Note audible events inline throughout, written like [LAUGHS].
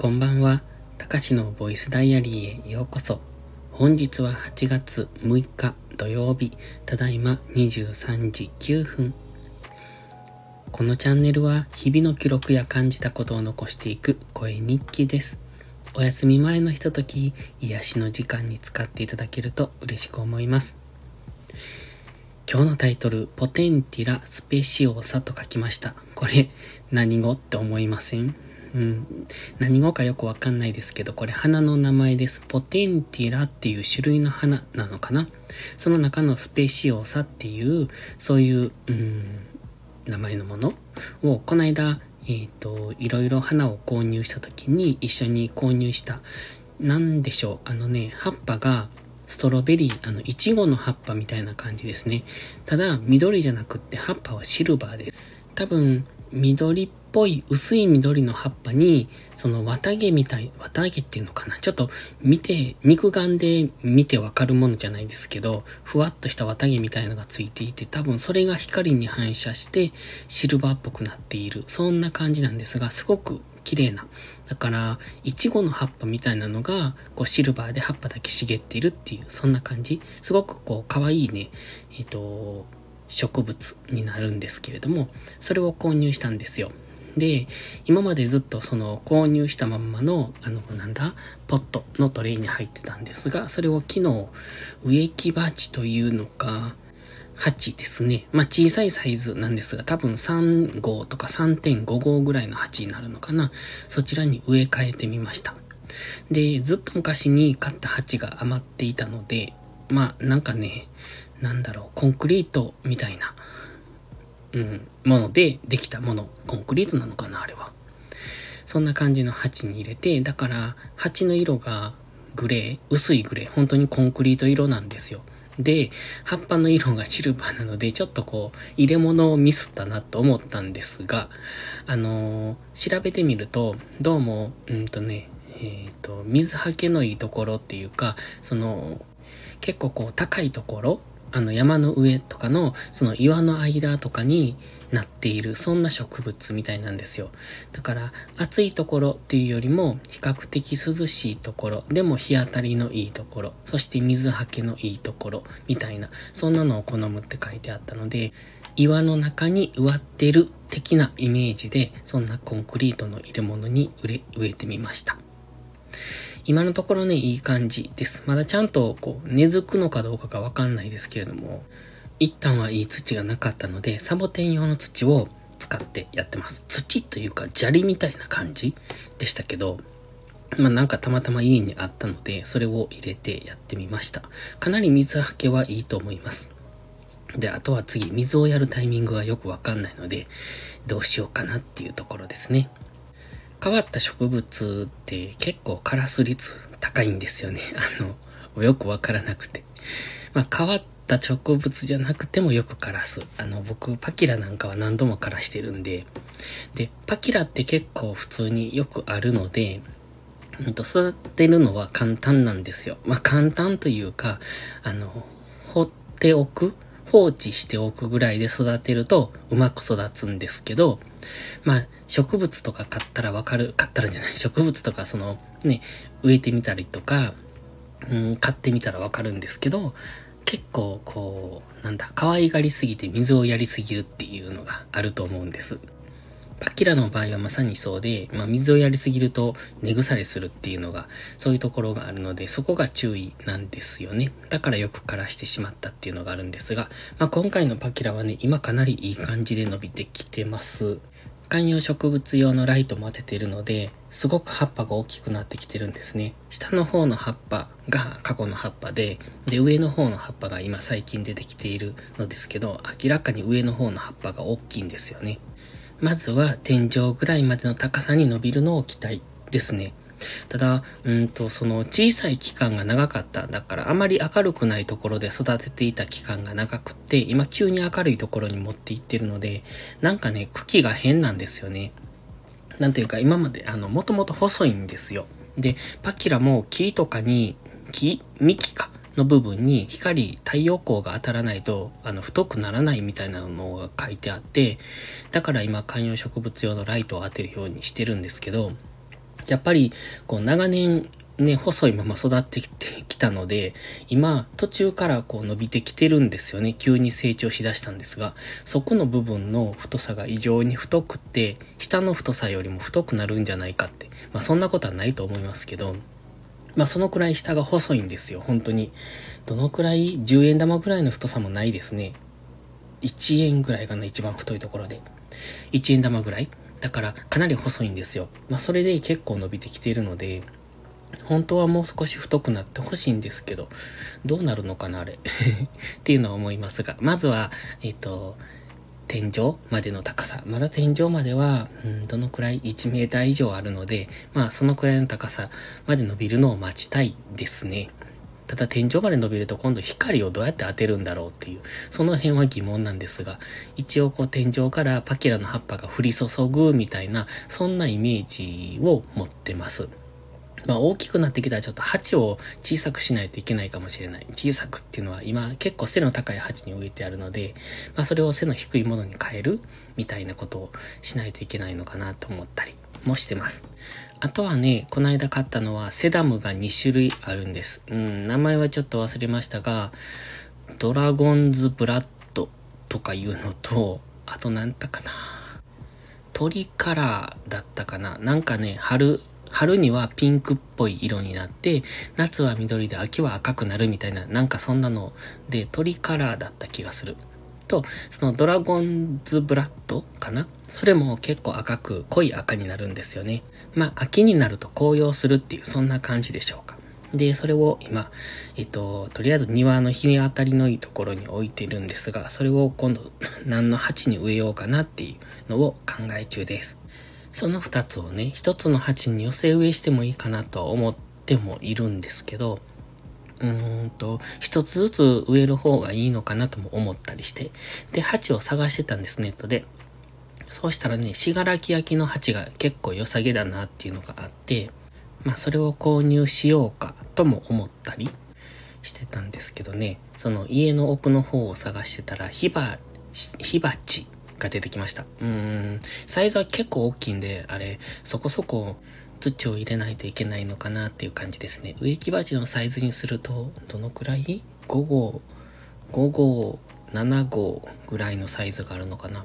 こんばんは。たかしのボイスダイアリーへようこそ。本日は8月6日土曜日、ただいま23時9分。このチャンネルは日々の記録や感じたことを残していく声日記です。お休み前のひととき、癒しの時間に使っていただけると嬉しく思います。今日のタイトル、ポテンティラスペシオーサと書きました。これ、何語って思いません？うん、何語かよくわかんないですけど、これ花の名前です。ポテンティラっていう種類の花なのかな？その中のスペシオサっていう、そういう、うん、名前のものを、この間、えっ、ー、と、いろいろ花を購入した時に一緒に購入した、なんでしょう、あのね、葉っぱが、ストロベリー、あの、イチゴの葉っぱみたいな感じですね。ただ、緑じゃなくって葉っぱはシルバーです、多分、緑っぽい薄い緑の葉っぱに、その綿毛みたい、綿毛っていうのかな？ちょっと見て、肉眼で見てわかるものじゃないですけど、ふわっとした綿毛みたいのがついていて、多分それが光に反射してシルバーっぽくなっている。そんな感じなんですが、すごく綺麗な。だから、イチゴの葉っぱみたいなのが、こうシルバーで葉っぱだけ茂っているっていう、そんな感じ。すごくこう、可愛いね、えっ、ー、と、植物になるんですけれども、それを購入したんですよ。で、今までずっとその購入したまんまの、あの、なんだ、ポットのトレイに入ってたんですが、それを昨日、植木鉢というのか、鉢ですね。まあ小さいサイズなんですが、多分3号とか3.5号ぐらいの鉢になるのかな。そちらに植え替えてみました。で、ずっと昔に買った鉢が余っていたので、まあなんかね、なんだろう、コンクリートみたいな、うん、ものでできたもの。コンクリートなのかな、あれは。そんな感じの鉢に入れて、だから、鉢の色がグレー、薄いグレー、本当にコンクリート色なんですよ。で、葉っぱの色が [LAUGHS] シルバーなので、ちょっとこう、入れ物をミスったなと思ったんですが、あのー、調べてみると、どうも、うんとね、えっ、ー、と、水はけのいいところっていうか、その、結構こう、高いところ、あの山の上とかのその岩の間とかになっている、そんな植物みたいなんですよ。だから暑いところっていうよりも比較的涼しいところ、でも日当たりのいいところ、そして水はけのいいところみたいな、そんなのを好むって書いてあったので、岩の中に植わってる的なイメージで、そんなコンクリートの入れ物に植えてみました。今のところね、いい感じです。まだちゃんとこう根付くのかどうかがわかんないですけれども、一旦はいい土がなかったので、サボテン用の土を使ってやってます。土というか砂利みたいな感じでしたけど、まあなんかたまたま家にあったので、それを入れてやってみました。かなり水はけはいいと思います。で、あとは次、水をやるタイミングがよくわかんないので、どうしようかなっていうところですね。変わった植物って結構カラス率高いんですよね。[LAUGHS] あの、よくわからなくて。まあ、変わった植物じゃなくてもよく枯らす。あの、僕、パキラなんかは何度も枯らしてるんで。で、パキラって結構普通によくあるので、うんと、育てるのは簡単なんですよ。まあ、簡単というか、あの、放っておく放置しておくぐらいで育てるとうまく育つんですけど、まあ、植物とか買ったらわかる、買ったらじゃない、植物とかその、ね、植えてみたりとか、うん、買ってみたらわかるんですけど、結構こう、なんだ、可愛がりすぎて水をやりすぎるっていうのがあると思うんです。パキラの場合はまさにそうで、まあ、水をやりすぎると根腐れするっていうのが、そういうところがあるので、そこが注意なんですよね。だからよく枯らしてしまったっていうのがあるんですが、まあ、今回のパキラはね、今かなりいい感じで伸びてきてます。観葉植物用のライトも当ててるので、すごく葉っぱが大きくなってきてるんですね。下の方の葉っぱが過去の葉っぱで、で、上の方の葉っぱが今最近出てきているのですけど、明らかに上の方の葉っぱが大きいんですよね。まずは天井ぐらいまでの高さに伸びるのを期待ですね。ただ、うんと、その小さい期間が長かった。だからあまり明るくないところで育てていた期間が長くって、今急に明るいところに持っていってるので、なんかね、茎が変なんですよね。なんていうか今まで、あの、もともと細いんですよ。で、パキラも木とかに、木幹か。の部分に光、太陽光が当たらないと、あの、太くならないみたいなのが書いてあって、だから今観葉植物用のライトを当てるようにしてるんですけど、やっぱり、こう、長年、ね、細いまま育ってきてきたので、今、途中からこう伸びてきてるんですよね。急に成長しだしたんですが、そこの部分の太さが異常に太くって、下の太さよりも太くなるんじゃないかって。まあそんなことはないと思いますけど、まあそのくらい下が細いんですよ、本当に。どのくらい ?10 円玉ぐらいの太さもないですね。1円ぐらいかな、一番太いところで。1円玉ぐらい？だからかなり細いんですよ。まあそれで結構伸びてきているので、本当はもう少し太くなってほしいんですけど、どうなるのかな、あれ。[LAUGHS] っていうのは思いますが、まずは、えっ、ー、と、天井までの高さ。まだ天井までは、うん、どのくらい？1メーター以上あるので、まあそのくらいの高さまで伸びるのを待ちたいですね。ただ天井まで伸びると今度光をどうやって当てるんだろうっていう、その辺は疑問なんですが、一応こう天井からパキラの葉っぱが降り注ぐみたいな、そんなイメージを持ってます。まあ大きくなってきたらちょっと鉢を小さくしないといけないかもしれない。小さくっていうのは今結構背の高い鉢に植えてあるので、まあそれを背の低いものに変えるみたいなことをしないといけないのかなと思ったりもしてます。あとはね、この間買ったのはセダムが2種類あるんです。うん、名前はちょっと忘れましたが、ドラゴンズブラッドとかいうのと、あと何だかな。鳥カラーだったかな。なんかね、春、春にはピンクっぽい色になって、夏は緑で秋は赤くなるみたいな、なんかそんなので鳥カラーだった気がする。と、そのドラゴンズブラッドかな？それも結構赤く、濃い赤になるんですよね。まあ、秋になると紅葉するっていう、そんな感じでしょうか。で、それを今、えっと、とりあえず庭の日当たりのいいところに置いてるんですが、それを今度何の鉢に植えようかなっていうのを考え中です。その二つをね、一つの鉢に寄せ植えしてもいいかなと思ってもいるんですけど、うーんと、一つずつ植える方がいいのかなとも思ったりして、で、鉢を探してたんです、ネットで。そうしたらね、しがらき焼の鉢が結構良さげだなっていうのがあって、まあそれを購入しようかとも思ったりしてたんですけどね、その家の奥の方を探してたら、火ば、火鉢が出てきました。うん、サイズは結構大きいんで、あれ、そこそこ土を入れないといけないのかなっていう感じですね。植木鉢のサイズにすると、どのくらい ?5 号、5号7号ぐらいのサイズがあるのかな。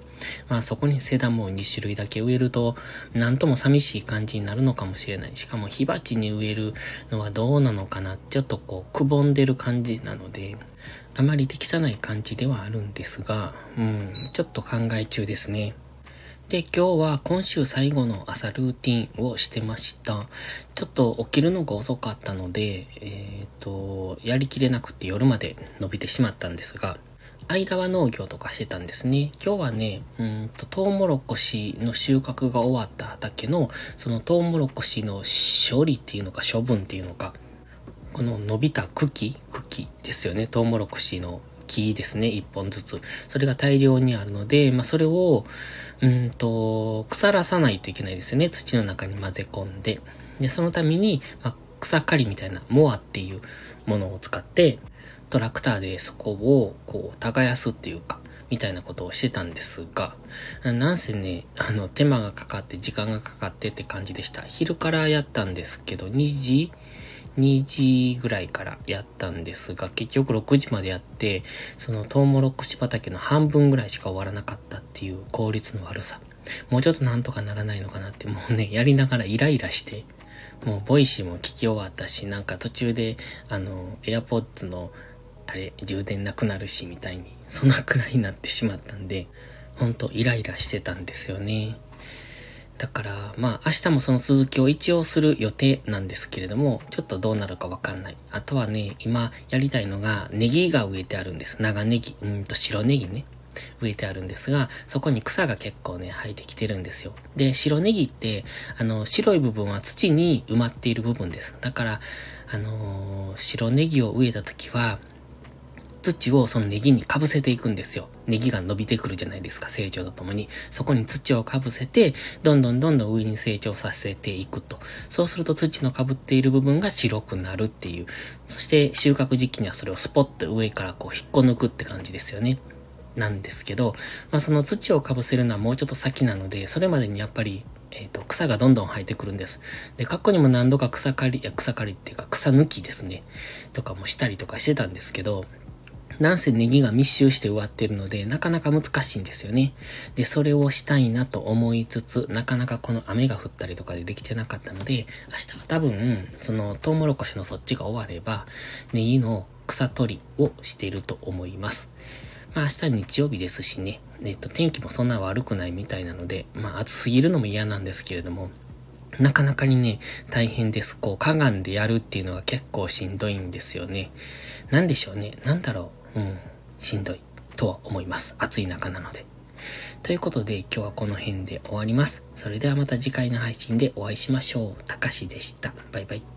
まあそこにセダムを2種類だけ植えると、なんとも寂しい感じになるのかもしれない。しかも火鉢に植えるのはどうなのかな。ちょっとこう、くぼんでる感じなので、あまり適さない感じではあるんですが、うん、ちょっと考え中ですね。で、今日は今週最後の朝ルーティンをしてました。ちょっと起きるのが遅かったので、えっ、ー、と、やりきれなくて夜まで伸びてしまったんですが、間は農業とかしてたんですね。今日はね、うんと、トウモロコシの収穫が終わった畑の、そのトウモロコシの処理っていうのか処分っていうのか、この伸びた茎茎ですよね。トウモロコシの木ですね。一本ずつ。それが大量にあるので、まあ、それを、うんと、腐らさないといけないですよね。土の中に混ぜ込んで。で、そのために、まあ、草刈りみたいな、モアっていうものを使って、トラクターでそこをこう耕すっていうか、みたいなことをしてたんですが、なんせね、あの、手間がかかって時間がかかってって感じでした。昼からやったんですけど、2時、2時ぐらいからやったんですが、結局6時までやって、そのトウモロコシ畑の半分ぐらいしか終わらなかったっていう効率の悪さ。もうちょっとなんとかならないのかなって、もうね、やりながらイライラして、もう Voicy も聞き終わったし、なんか途中で、あの、 AirPods のあれ、充電なくなるし、みたいに、そんなくらいになってしまったんで、ほんとイライラしてたんですよね。だから、まあ、明日もその続きを一応する予定なんですけれども、ちょっとどうなるかわかんない。あとはね、今やりたいのが、ネギが植えてあるんです。長ネギ、うんと白ネギね。植えてあるんですが、そこに草が結構ね、生えてきてるんですよ。で、白ネギって、あの、白い部分は土に埋まっている部分です。だから、あのー、白ネギを植えた時は、土をそのネギにかぶせていくんですよ。ネギが伸びてくるじゃないですか、成長とともに。そこに土をかぶせて、どんどんどんどん上に成長させていくと。そうすると土のかぶっている部分が白くなるっていう。そして収穫時期にはそれをスポッと上からこう引っこ抜くって感じですよね。なんですけど、まあその土をかぶせるのはもうちょっと先なので、それまでにやっぱり、えっ、と、草がどんどん生えてくるんです。で、過去にも何度か草刈り、や、草刈りっていうか草抜きですね。とかもしたりとかしてたんですけど、なんせネギが密集して植わってるので、なかなか難しいんですよね。で、それをしたいなと思いつつ、なかなかこの雨が降ったりとかでできてなかったので、明日は多分、そのトウモロコシのそっちが終われば、ネギの草取りをしていると思います。まあ明日日曜日ですしね、えっと、天気もそんな悪くないみたいなので、まあ暑すぎるのも嫌なんですけれども、なかなかにね、大変です。こう、かがんでやるっていうのが結構しんどいんですよね。なんでしょうね。なんだろう。うん、しんどいとは思います。暑い中なので。ということで今日はこの辺で終わります。それではまた次回の配信でお会いしましょう。たかしでした。バイバイ。